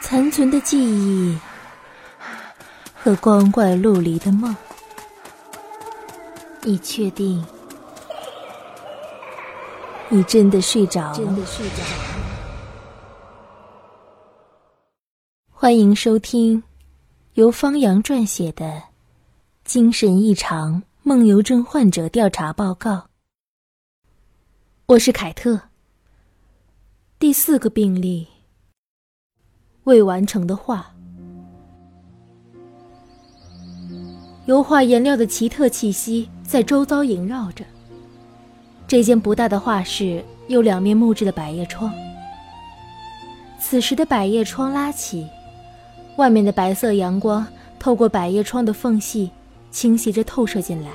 残存的记忆和光怪陆离的梦，你确定？你真的睡着了？欢迎收听由方洋撰写的《精神异常梦游症患者调查报告》。我是凯特。第四个病例。未完成的画，油画颜料的奇特气息在周遭萦绕着。这间不大的画室有两面木质的百叶窗，此时的百叶窗拉起，外面的白色阳光透过百叶窗的缝隙倾斜着透射进来，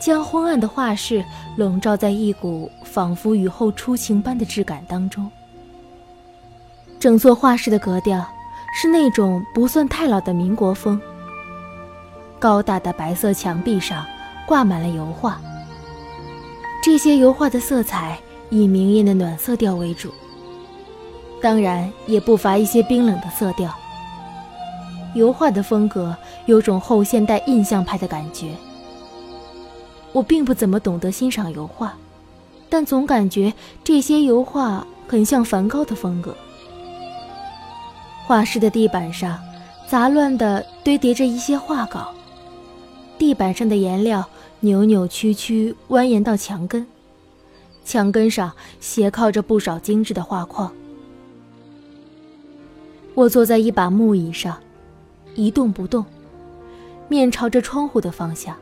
将昏暗的画室笼罩在一股仿佛雨后初晴般的质感当中。整座画室的格调是那种不算太老的民国风。高大的白色墙壁上挂满了油画，这些油画的色彩以明艳的暖色调为主，当然也不乏一些冰冷的色调。油画的风格有种后现代印象派的感觉。我并不怎么懂得欣赏油画，但总感觉这些油画很像梵高的风格。画室的地板上，杂乱地堆叠着一些画稿。地板上的颜料扭扭曲曲蜿蜒到墙根，墙根上斜靠着不少精致的画框。我坐在一把木椅上，一动不动，面朝着窗户的方向。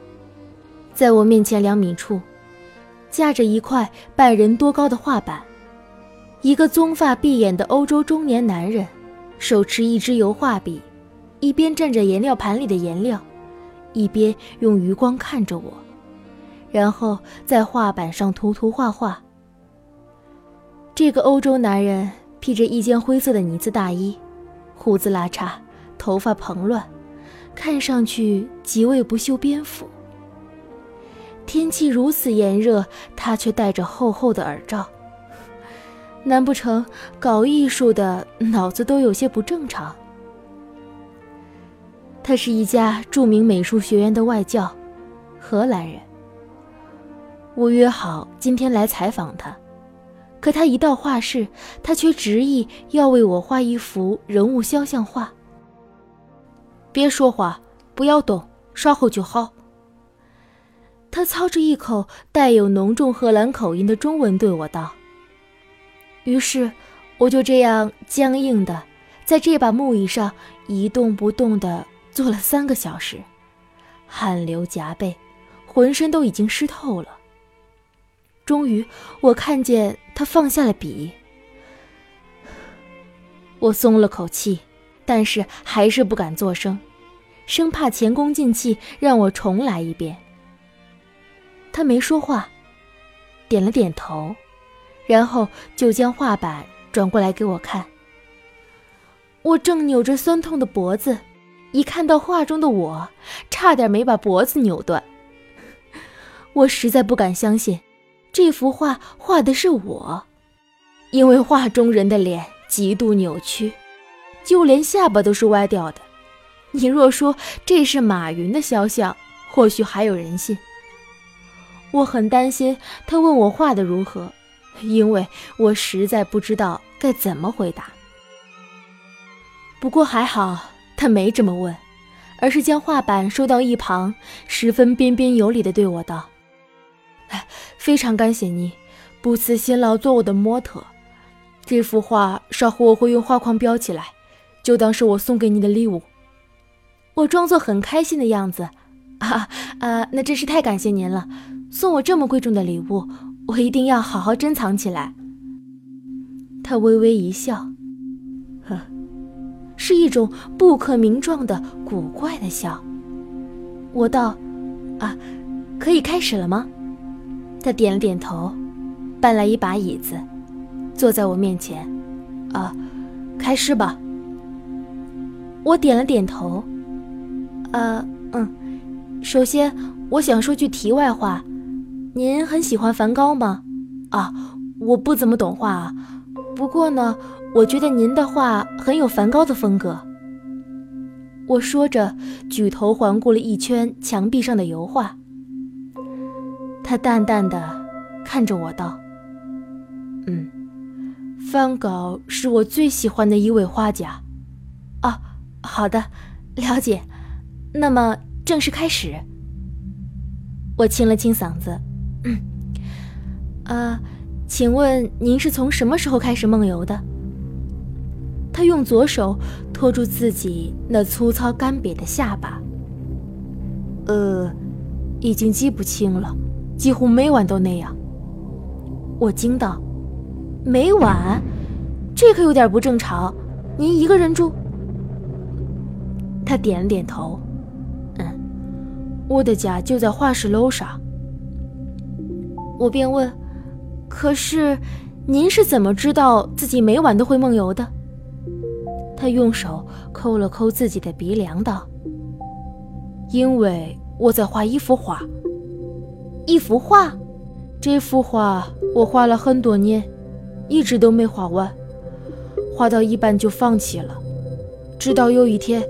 在我面前两米处，架着一块半人多高的画板，一个棕发碧眼的欧洲中年男人。手持一支油画笔，一边蘸着颜料盘里的颜料，一边用余光看着我，然后在画板上涂涂画画。这个欧洲男人披着一件灰色的呢子大衣，胡子拉碴，头发蓬乱，看上去极为不修边幅。天气如此炎热，他却戴着厚厚的耳罩。难不成搞艺术的脑子都有些不正常？他是一家著名美术学院的外教，荷兰人。我约好今天来采访他，可他一到画室，他却执意要为我画一幅人物肖像画。别说话，不要动，稍后就好。他操着一口带有浓重荷兰口音的中文对我道。于是，我就这样僵硬的在这把木椅上一动不动的坐了三个小时，汗流浃背，浑身都已经湿透了。终于，我看见他放下了笔，我松了口气，但是还是不敢作声，生怕前功尽弃，让我重来一遍。他没说话，点了点头。然后就将画板转过来给我看。我正扭着酸痛的脖子，一看到画中的我，差点没把脖子扭断。我实在不敢相信，这幅画画的是我，因为画中人的脸极度扭曲，就连下巴都是歪掉的。你若说这是马云的肖像，或许还有人信。我很担心他问我画的如何。因为我实在不知道该怎么回答。不过还好，他没这么问，而是将画板收到一旁，十分彬彬有礼地对我道：“非常感谢你不辞辛劳做我的模特。这幅画稍后我会用画框标起来，就当是我送给你的礼物。”我装作很开心的样子：“啊啊，那真是太感谢您了，送我这么贵重的礼物。”我一定要好好珍藏起来。他微微一笑，呵，是一种不可名状的古怪的笑。我道：“啊，可以开始了吗？”他点了点头，搬来一把椅子，坐在我面前。啊，开始吧。我点了点头。啊，嗯，首先我想说句题外话。您很喜欢梵高吗？啊，我不怎么懂画啊，不过呢，我觉得您的画很有梵高的风格。我说着，举头环顾了一圈墙壁上的油画。他淡淡的看着我道：“嗯，梵高是我最喜欢的一位画家。”啊，好的，了解。那么正式开始。我清了清嗓子，啊，请问您是从什么时候开始梦游的？他用左手托住自己那粗糙干瘪的下巴。呃，已经记不清了，几乎每晚都那样。我惊道：“每晚？这可有点不正常。您一个人住？”他点了点头。嗯我的家就在画室楼上。我便问：“可是，您是怎么知道自己每晚都会梦游的？”他用手抠了抠自己的鼻梁，道：“因为我在画一幅画。一幅画，这幅画我画了很多年，一直都没画完，画到一半就放弃了。直到有一天，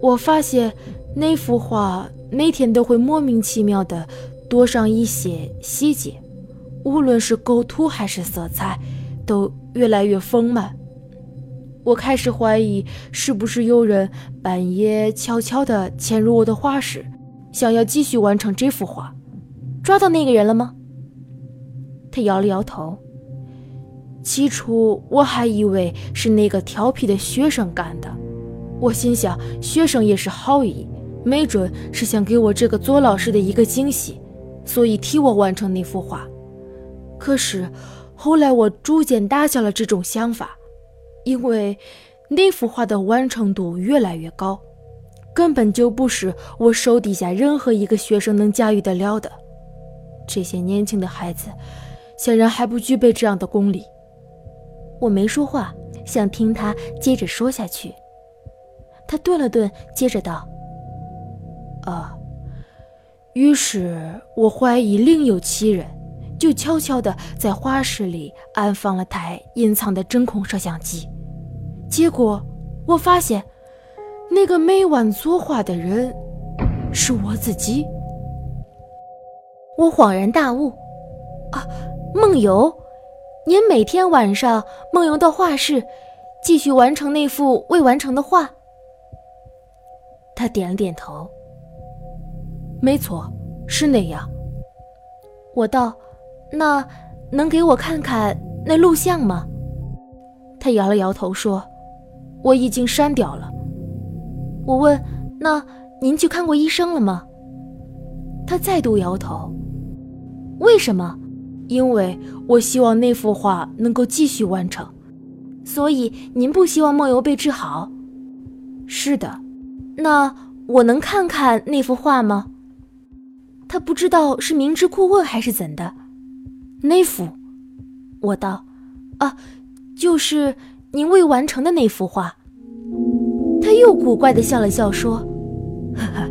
我发现那幅画。”每天都会莫名其妙的多上一些细节，无论是构图还是色彩，都越来越丰满。我开始怀疑，是不是有人半夜悄悄地潜入我的画室，想要继续完成这幅画？抓到那个人了吗？他摇了摇头。起初我还以为是那个调皮的学生干的，我心想，学生也是好意。没准是想给我这个做老师的一个惊喜，所以替我完成那幅画。可是后来我逐渐打消了这种想法，因为那幅画的完成度越来越高，根本就不是我手底下任何一个学生能驾驭得了的。这些年轻的孩子显然还不具备这样的功力。我没说话，想听他接着说下去。他顿了顿，接着道。啊！于是我怀疑另有其人，就悄悄地在画室里安放了台隐藏的针孔摄像机。结果我发现，那个每晚作画的人是我自己。我恍然大悟：啊，梦游！您每天晚上梦游到画室，继续完成那幅未完成的画。他点了点头。没错，是那样。我道：“那能给我看看那录像吗？”他摇了摇头说：“我已经删掉了。”我问：“那您去看过医生了吗？”他再度摇头。为什么？因为我希望那幅画能够继续完成，所以您不希望梦游被治好？是的。那我能看看那幅画吗？他不知道是明知故问还是怎的，那幅，我道，啊，就是您未完成的那幅画。他又古怪的笑了笑，说：“哈哈，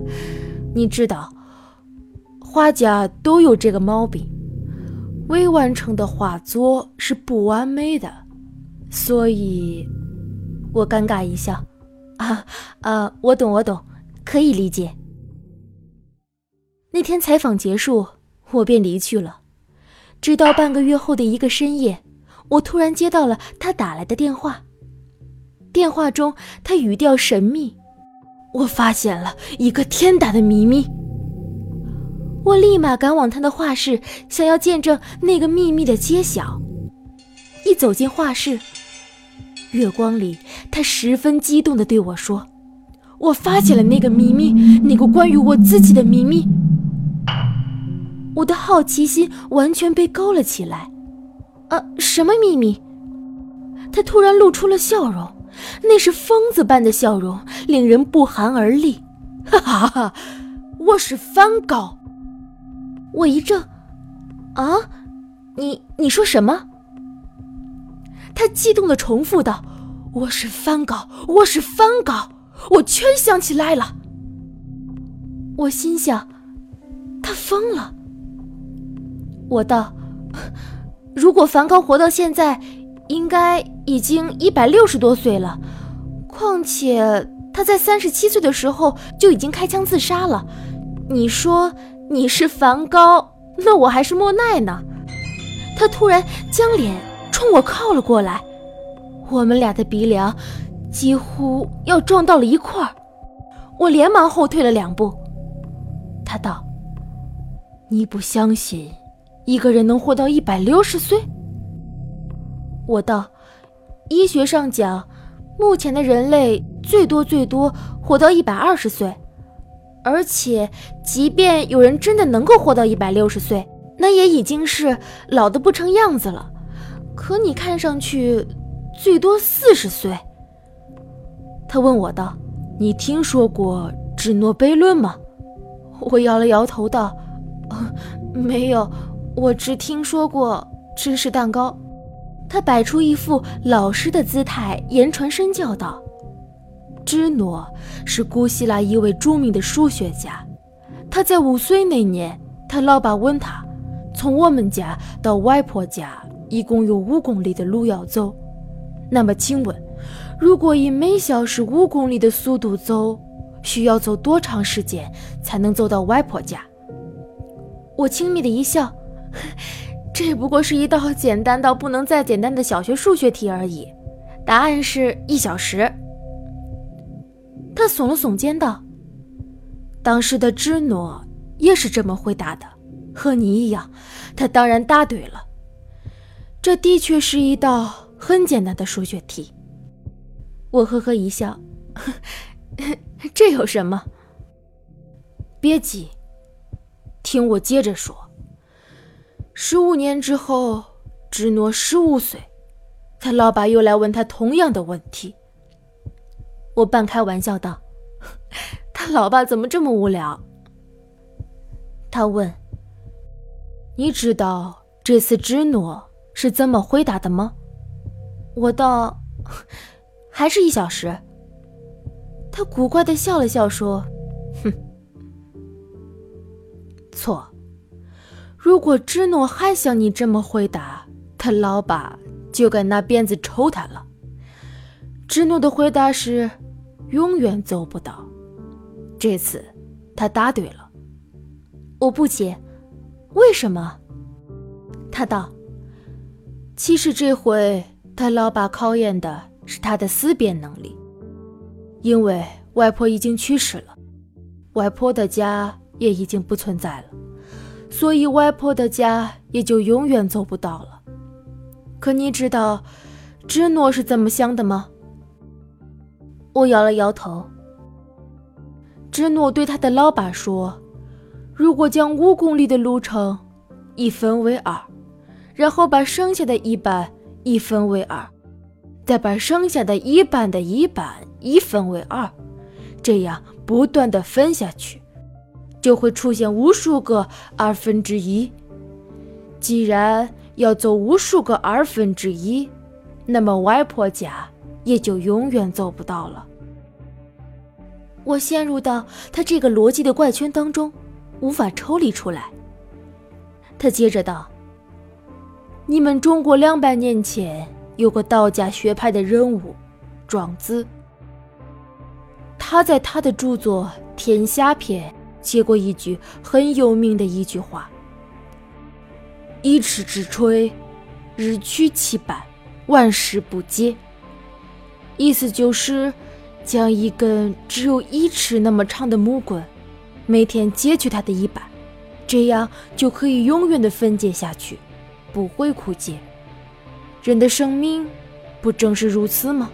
你知道，画家都有这个毛病，未完成的画作是不完美的，所以，我尴尬一笑，啊啊，我懂，我懂，可以理解。”那天采访结束，我便离去了。直到半个月后的一个深夜，我突然接到了他打来的电话。电话中，他语调神秘，我发现了一个天大的秘密。我立马赶往他的画室，想要见证那个秘密的揭晓。一走进画室，月光里，他十分激动地对我说：“我发现了那个秘密，那个关于我自己的秘密。”我的好奇心完全被勾了起来，啊，什么秘密？他突然露出了笑容，那是疯子般的笑容，令人不寒而栗。哈哈哈，我是梵高。我一怔，啊，你你说什么？他激动的重复道：“我是梵高，我是梵高，我全想起来了。”我心想，他疯了。我道：“如果梵高活到现在，应该已经一百六十多岁了。况且他在三十七岁的时候就已经开枪自杀了。你说你是梵高，那我还是莫奈呢？他突然将脸冲我靠了过来，我们俩的鼻梁几乎要撞到了一块儿。我连忙后退了两步。他道：“你不相信一个人能活到一百六十岁？”我道：“医学上讲，目前的人类最多最多活到一百二十岁。”而且，即便有人真的能够活到一百六十岁，那也已经是老的不成样子了。可你看上去最多四十岁。他问我道：“你听说过芝诺悖论吗？”我摇了摇头道：“没有，我只听说过芝士蛋糕。”他摆出一副老师的姿态，言传身教道。芝诺是古希腊一位著名的数学家。他在五岁那年，他老爸问他，从我们家到外婆家一共有五公里的路要走。那么，请问，如果以每小时五公里的速度走，需要走多长时间才能走到外婆家？我轻蔑的一笑，这不过是一道简单到不能再简单的小学数学题而已。答案是一小时。他耸了耸肩道：“当时的芝诺也是这么回答的，和你一样。他当然答对了。这的确是一道很简单的数学题。”我呵呵一笑：“ 这有什么？别急，听我接着说。十五年之后，芝诺十五岁，他老爸又来问他同样的问题。”我半开玩笑道：“ 他老爸怎么这么无聊？”他问：“你知道这次芝诺是怎么回答的吗？”我道：“ 还是一小时。”他古怪的笑了笑说：“ 哼，错。如果芝诺还像你这么回答，他老爸就该拿鞭子抽他了。芝诺的回答是。”永远走不到。这次，他答对了。我不解，为什么？他道：“其实这回他老爸考验的是他的思辨能力，因为外婆已经去世了，外婆的家也已经不存在了，所以外婆的家也就永远走不到了。可你知道芝诺是怎么想的吗？”我摇了摇头。芝诺对他的老爸说：“如果将五公里的路程一分为二，然后把剩下的一半一分为二，再把剩下的一半的一半一分为二，这样不断的分下去，就会出现无数个二分之一。既然要走无数个二分之一，那么外婆家……”也就永远走不到了。我陷入到他这个逻辑的怪圈当中，无法抽离出来。他接着道：“你们中国两百年前有个道家学派的人物，庄子。他在他的著作《天下篇》写过一句很有名的一句话：‘一尺之锤，日取其半，万事不竭。’”意思就是，将一根只有一尺那么长的木棍，每天截去它的一半，这样就可以永远的分解下去，不会枯竭。人的生命不正是如此吗？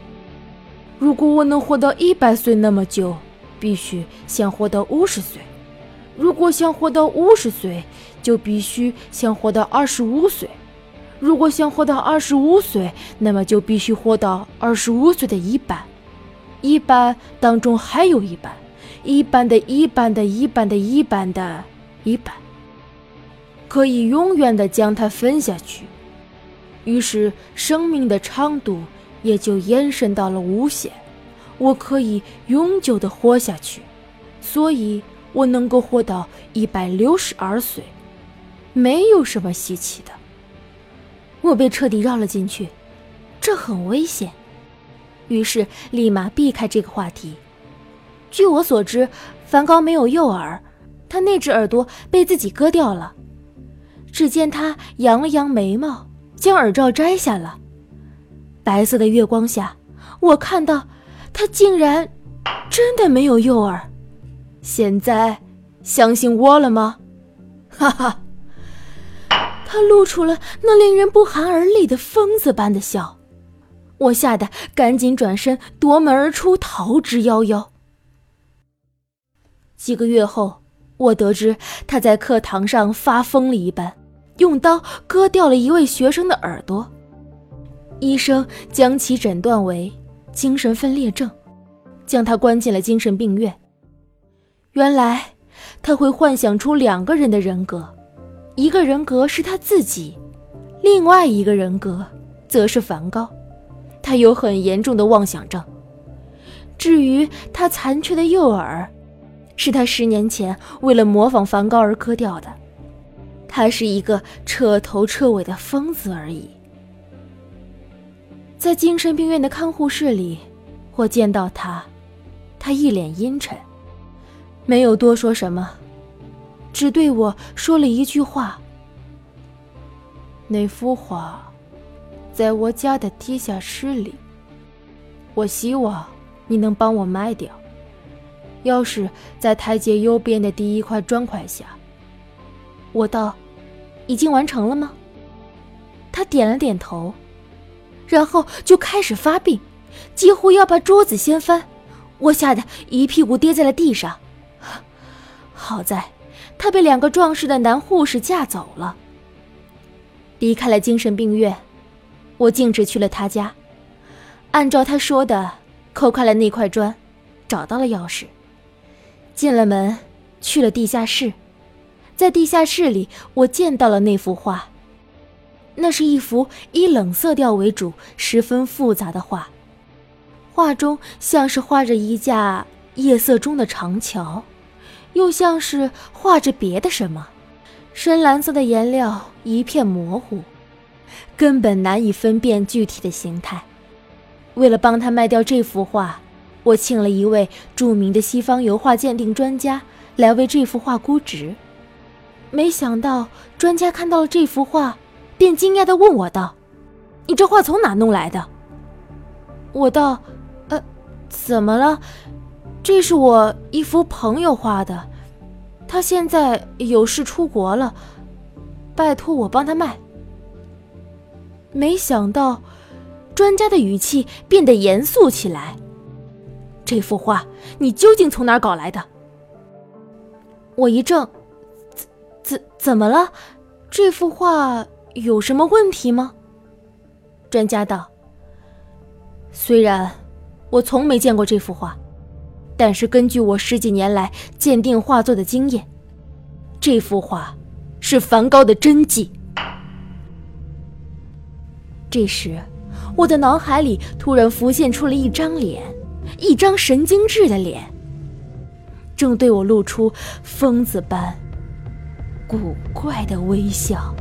如果我能活到一百岁那么久，必须先活到五十岁；如果想活到五十岁，就必须先活到二十五岁。如果想活到二十五岁，那么就必须活到二十五岁的一半，一半当中还有一半，一半的一半的一半的一半的一半，可以永远的将它分下去。于是生命的长度也就延伸到了无限，我可以永久的活下去，所以我能够活到一百六十二岁，没有什么稀奇的。我被彻底绕了进去，这很危险，于是立马避开这个话题。据我所知，梵高没有右耳，他那只耳朵被自己割掉了。只见他扬了扬眉毛，将耳罩摘下了。白色的月光下，我看到他竟然真的没有右耳。现在相信我了吗？哈哈。他露出了那令人不寒而栗的疯子般的笑，我吓得赶紧转身夺门而出，逃之夭夭。几个月后，我得知他在课堂上发疯了一般，用刀割掉了一位学生的耳朵，医生将其诊断为精神分裂症，将他关进了精神病院。原来他会幻想出两个人的人格。一个人格是他自己，另外一个人格则是梵高。他有很严重的妄想症。至于他残缺的右耳，是他十年前为了模仿梵高而割掉的。他是一个彻头彻尾的疯子而已。在精神病院的看护室里，我见到他，他一脸阴沉，没有多说什么。只对我说了一句话：“那幅画，在我家的地下室里。我希望你能帮我卖掉。钥匙在台阶右边的第一块砖块下。”我道：“已经完成了吗？”他点了点头，然后就开始发病，几乎要把桌子掀翻。我吓得一屁股跌在了地上。好在。他被两个壮实的男护士架走了。离开了精神病院，我径直去了他家，按照他说的，抠开了那块砖，找到了钥匙，进了门，去了地下室。在地下室里，我见到了那幅画。那是一幅以冷色调为主、十分复杂的画，画中像是画着一架夜色中的长桥。又像是画着别的什么，深蓝色的颜料一片模糊，根本难以分辨具体的形态。为了帮他卖掉这幅画，我请了一位著名的西方油画鉴定专家来为这幅画估值。没想到专家看到了这幅画，便惊讶地问我道：“你这画从哪弄来的？”我道：“呃，怎么了？”这是我一幅朋友画的，他现在有事出国了，拜托我帮他卖。没想到，专家的语气变得严肃起来。这幅画你究竟从哪儿搞来的？我一怔，怎怎怎么了？这幅画有什么问题吗？专家道：“虽然我从没见过这幅画。”但是根据我十几年来鉴定画作的经验，这幅画是梵高的真迹。这时，我的脑海里突然浮现出了一张脸，一张神经质的脸，正对我露出疯子般古怪的微笑。